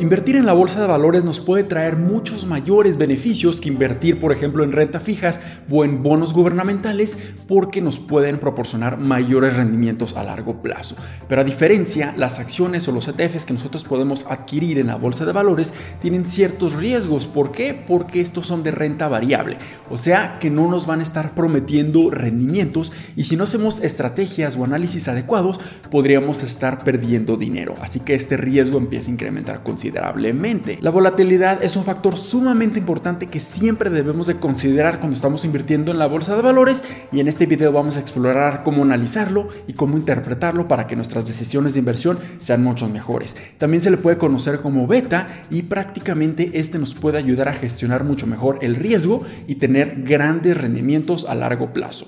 Invertir en la bolsa de valores nos puede traer muchos mayores beneficios que invertir, por ejemplo, en renta fijas o en bonos gubernamentales porque nos pueden proporcionar mayores rendimientos a largo plazo. Pero a diferencia, las acciones o los ETFs que nosotros podemos adquirir en la bolsa de valores tienen ciertos riesgos. ¿Por qué? Porque estos son de renta variable, o sea que no nos van a estar prometiendo rendimientos y si no hacemos estrategias o análisis adecuados, podríamos estar perdiendo dinero. Así que este riesgo empieza a incrementar considerablemente. La volatilidad es un factor sumamente importante que siempre debemos de considerar cuando estamos invirtiendo en la bolsa de valores y en este video vamos a explorar cómo analizarlo y cómo interpretarlo para que nuestras decisiones de inversión sean mucho mejores. También se le puede conocer como beta y prácticamente este nos puede ayudar a gestionar mucho mejor el riesgo y tener grandes rendimientos a largo plazo.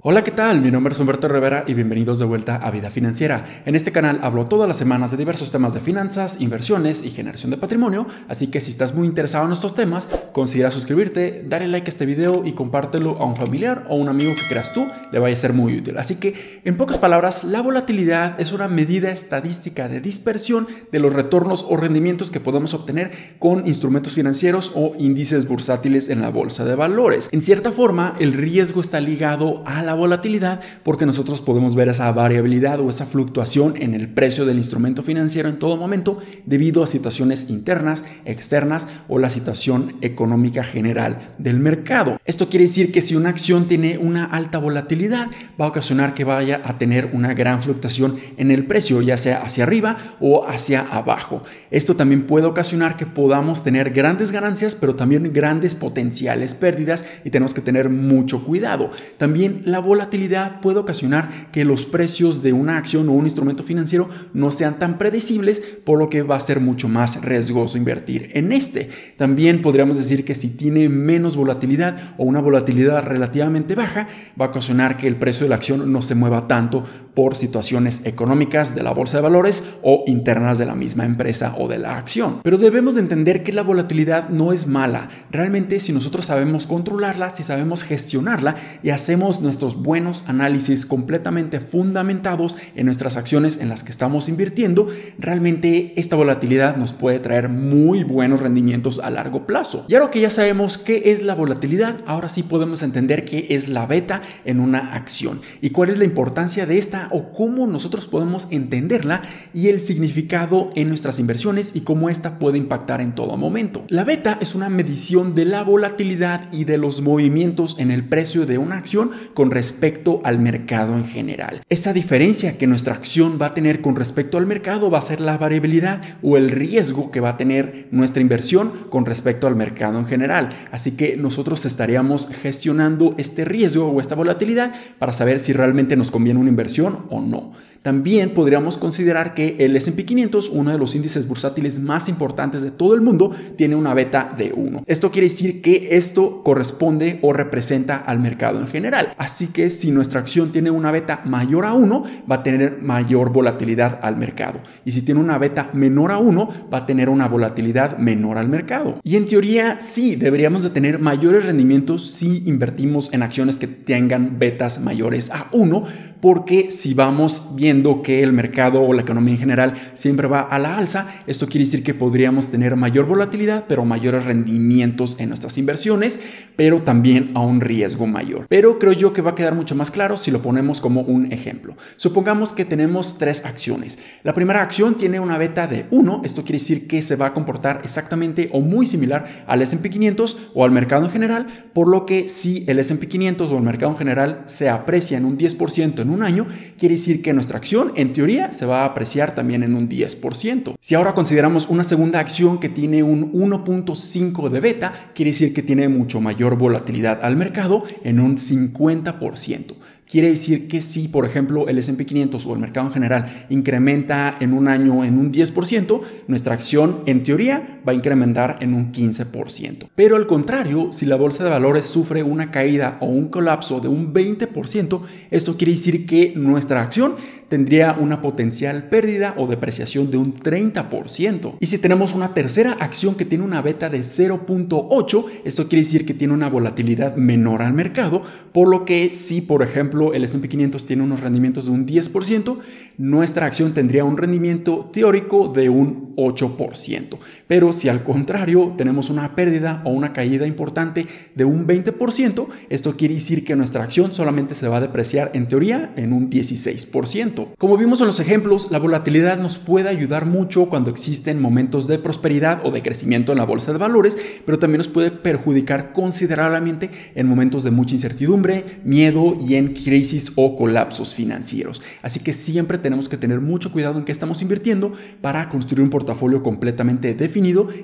Hola, ¿qué tal? Mi nombre es Humberto Rivera y bienvenidos de vuelta a Vida Financiera. En este canal hablo todas las semanas de diversos temas de finanzas, inversiones y generación de patrimonio, así que si estás muy interesado en estos temas, considera suscribirte, darle like a este video y compártelo a un familiar o un amigo que creas tú le vaya a ser muy útil. Así que, en pocas palabras, la volatilidad es una medida estadística de dispersión de los retornos o rendimientos que podemos obtener con instrumentos financieros o índices bursátiles en la bolsa de valores. En cierta forma, el riesgo está ligado a la volatilidad porque nosotros podemos ver esa variabilidad o esa fluctuación en el precio del instrumento financiero en todo momento debido a situaciones internas, externas o la situación económica general del mercado. Esto quiere decir que si una acción tiene una alta volatilidad va a ocasionar que vaya a tener una gran fluctuación en el precio, ya sea hacia arriba o hacia abajo. Esto también puede ocasionar que podamos tener grandes ganancias, pero también grandes potenciales pérdidas y tenemos que tener mucho cuidado. También la volatilidad puede ocasionar que los precios de una acción o un instrumento financiero no sean tan predecibles, por lo que va a ser mucho más riesgoso invertir en este. También podríamos decir que si tiene menos volatilidad o una volatilidad relativamente baja, va a ocasionar que el precio de la acción no se mueva tanto por situaciones económicas de la bolsa de valores o internas de la misma empresa o de la acción. Pero debemos de entender que la volatilidad no es mala. Realmente si nosotros sabemos controlarla, si sabemos gestionarla y hacemos nuestros buenos análisis completamente fundamentados en nuestras acciones en las que estamos invirtiendo, realmente esta volatilidad nos puede traer muy buenos rendimientos a largo plazo. Y ahora que ya sabemos qué es la volatilidad, ahora sí podemos entender qué es la beta en una acción y cuál es la importancia de esta o cómo nosotros podemos entenderla y el significado en nuestras inversiones y cómo esta puede impactar en todo momento. La beta es una medición de la volatilidad y de los movimientos en el precio de una acción con respecto al mercado en general. Esa diferencia que nuestra acción va a tener con respecto al mercado va a ser la variabilidad o el riesgo que va a tener nuestra inversión con respecto al mercado en general. Así que nosotros estaríamos gestionando este riesgo o esta volatilidad para saber si realmente nos conviene una inversión o no. También podríamos considerar que el S&P 500, uno de los índices bursátiles más importantes de todo el mundo, tiene una beta de 1. Esto quiere decir que esto corresponde o representa al mercado en general. Así que si nuestra acción tiene una beta mayor a 1, va a tener mayor volatilidad al mercado. Y si tiene una beta menor a 1, va a tener una volatilidad menor al mercado. Y en teoría sí, deberíamos de tener mayores rendimientos si invertimos en acciones que tengan betas mayores a 1, porque si vamos que el mercado o la economía en general siempre va a la alza, esto quiere decir que podríamos tener mayor volatilidad, pero mayores rendimientos en nuestras inversiones, pero también a un riesgo mayor. Pero creo yo que va a quedar mucho más claro si lo ponemos como un ejemplo. Supongamos que tenemos tres acciones. La primera acción tiene una beta de 1, esto quiere decir que se va a comportar exactamente o muy similar al S&P 500 o al mercado en general, por lo que si el S&P 500 o el mercado en general se aprecia en un 10% en un año, quiere decir que nuestra acción, en teoría, se va a apreciar también en un 10%. Si ahora consideramos una segunda acción que tiene un 1.5 de beta, quiere decir que tiene mucho mayor volatilidad al mercado en un 50%. Quiere decir que si, por ejemplo, el S&P 500 o el mercado en general incrementa en un año en un 10%, nuestra acción en teoría va a incrementar en un 15%. Pero al contrario, si la bolsa de valores sufre una caída o un colapso de un 20%, esto quiere decir que nuestra acción tendría una potencial pérdida o depreciación de un 30%. Y si tenemos una tercera acción que tiene una beta de 0.8, esto quiere decir que tiene una volatilidad menor al mercado, por lo que si por ejemplo el S&P 500 tiene unos rendimientos de un 10%, nuestra acción tendría un rendimiento teórico de un 8%. Pero si al contrario tenemos una pérdida o una caída importante de un 20%, esto quiere decir que nuestra acción solamente se va a depreciar en teoría en un 16%. Como vimos en los ejemplos, la volatilidad nos puede ayudar mucho cuando existen momentos de prosperidad o de crecimiento en la bolsa de valores, pero también nos puede perjudicar considerablemente en momentos de mucha incertidumbre, miedo y en crisis o colapsos financieros. Así que siempre tenemos que tener mucho cuidado en qué estamos invirtiendo para construir un portafolio completamente definido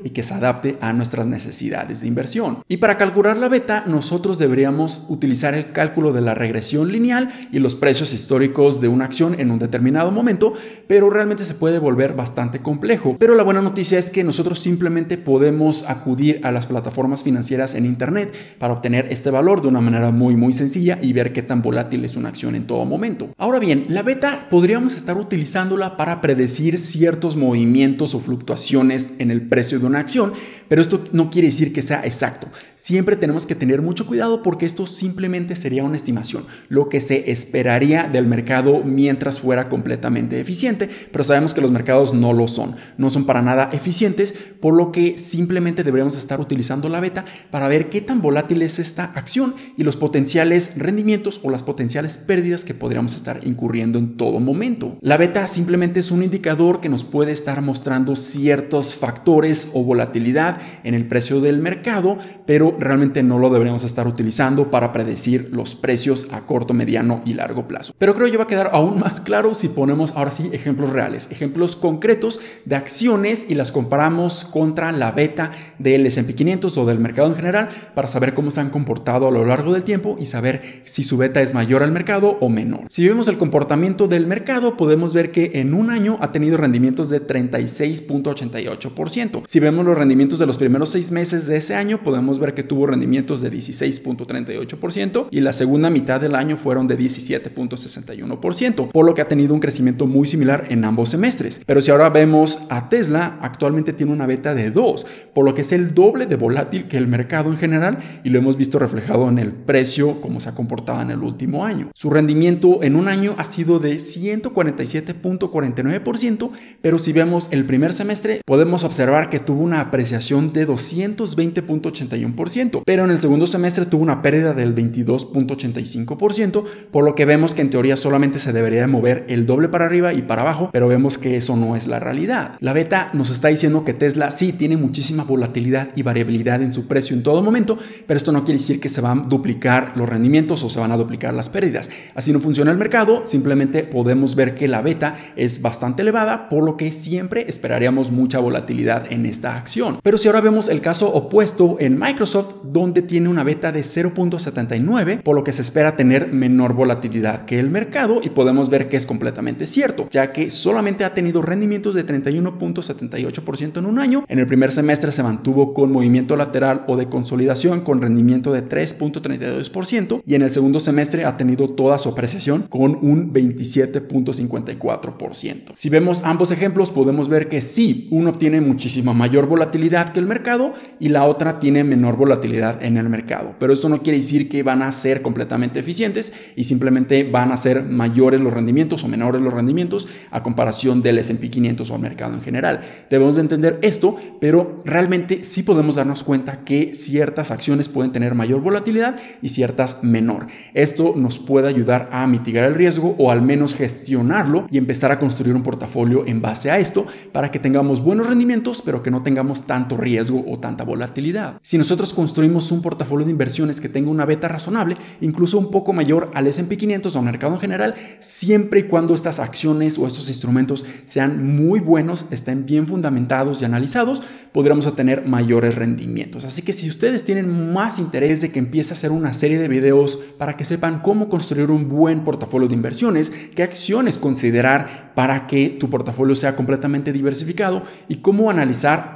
y que se adapte a nuestras necesidades de inversión. Y para calcular la beta, nosotros deberíamos utilizar el cálculo de la regresión lineal y los precios históricos de una acción en un determinado momento, pero realmente se puede volver bastante complejo. Pero la buena noticia es que nosotros simplemente podemos acudir a las plataformas financieras en Internet para obtener este valor de una manera muy muy sencilla y ver qué tan volátil es una acción en todo momento. Ahora bien, la beta podríamos estar utilizándola para predecir ciertos movimientos o fluctuaciones en el precio de una acción, pero esto no quiere decir que sea exacto. Siempre tenemos que tener mucho cuidado porque esto simplemente sería una estimación, lo que se esperaría del mercado mientras fuera completamente eficiente, pero sabemos que los mercados no lo son, no son para nada eficientes, por lo que simplemente deberíamos estar utilizando la beta para ver qué tan volátil es esta acción y los potenciales rendimientos o las potenciales pérdidas que podríamos estar incurriendo en todo momento. La beta simplemente es un indicador que nos puede estar mostrando ciertos factores o volatilidad en el precio del mercado, pero realmente no lo deberíamos estar utilizando para predecir los precios a corto, mediano y largo plazo. Pero creo que va a quedar aún más claro si ponemos ahora sí ejemplos reales, ejemplos concretos de acciones y las comparamos contra la beta del S&P 500 o del mercado en general para saber cómo se han comportado a lo largo del tiempo y saber si su beta es mayor al mercado o menor. Si vemos el comportamiento del mercado, podemos ver que en un año ha tenido rendimientos de 36.88%. Si vemos los rendimientos de los primeros seis meses de ese año, podemos ver que tuvo rendimientos de 16.38% y la segunda mitad del año fueron de 17.61%, por lo que ha tenido un crecimiento muy similar en ambos semestres. Pero si ahora vemos a Tesla, actualmente tiene una beta de 2, por lo que es el doble de volátil que el mercado en general y lo hemos visto reflejado en el precio como se ha comportado en el último año. Su rendimiento en un año ha sido de 147.49%, pero si vemos el primer semestre podemos observar que tuvo una apreciación de 220.81%, pero en el segundo semestre tuvo una pérdida del 22.85%, por lo que vemos que en teoría solamente se debería mover el doble para arriba y para abajo, pero vemos que eso no es la realidad. La beta nos está diciendo que Tesla sí tiene muchísima volatilidad y variabilidad en su precio en todo momento, pero esto no quiere decir que se van a duplicar los rendimientos o se van a duplicar las pérdidas. Así no funciona el mercado, simplemente podemos ver que la beta es bastante elevada, por lo que siempre esperaríamos mucha volatilidad en esta acción. Pero si ahora vemos el caso opuesto en Microsoft, donde tiene una beta de 0.79, por lo que se espera tener menor volatilidad que el mercado y podemos ver que es completamente cierto, ya que solamente ha tenido rendimientos de 31.78% en un año. En el primer semestre se mantuvo con movimiento lateral o de consolidación con rendimiento de 3.32% y en el segundo semestre ha tenido toda su apreciación con un 27.54%. Si vemos ambos ejemplos podemos ver que sí, uno tiene muchísima mayor volatilidad que el mercado y la otra tiene menor volatilidad en el mercado, pero eso no quiere decir que van a ser completamente eficientes y simplemente van a ser mayores los rendimientos o menores los rendimientos a comparación del S&P 500 o al mercado en general. Debemos de entender esto, pero realmente sí podemos darnos cuenta que ciertas acciones pueden tener mayor volatilidad y ciertas menor. Esto nos puede ayudar a mitigar el riesgo o al menos gestionarlo y empezar a construir un portafolio en base a esto para que tengamos buenos rendimientos pero que no tengamos tanto riesgo o tanta volatilidad. Si nosotros construimos un portafolio de inversiones que tenga una beta razonable, incluso un poco mayor al S&P 500 o al mercado en general, siempre y cuando estas acciones o estos instrumentos sean muy buenos, estén bien fundamentados y analizados, podremos obtener mayores rendimientos. Así que si ustedes tienen más interés de que empiece a hacer una serie de videos para que sepan cómo construir un buen portafolio de inversiones, qué acciones considerar para que tu portafolio sea completamente diversificado y cómo analizar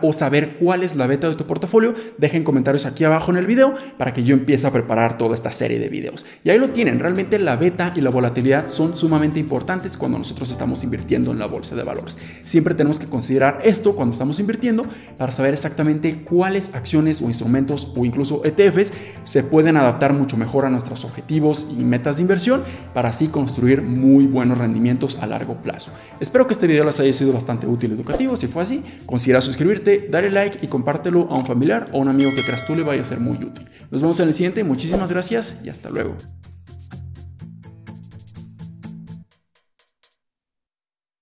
o saber cuál es la beta de tu portafolio, dejen comentarios aquí abajo en el video para que yo empiece a preparar toda esta serie de videos. Y ahí lo tienen, realmente la beta y la volatilidad son sumamente importantes cuando nosotros estamos invirtiendo en la bolsa de valores. Siempre tenemos que considerar esto cuando estamos invirtiendo para saber exactamente cuáles acciones o instrumentos o incluso ETFs se pueden adaptar mucho mejor a nuestros objetivos y metas de inversión para así construir muy buenos rendimientos a largo plazo. Espero que este video les haya sido bastante útil y educativo. Si fue así, considera suscribirte, darle like y compártelo a un familiar o un amigo que creas tú le vaya a ser muy útil. Nos vemos en el siguiente, muchísimas gracias y hasta luego.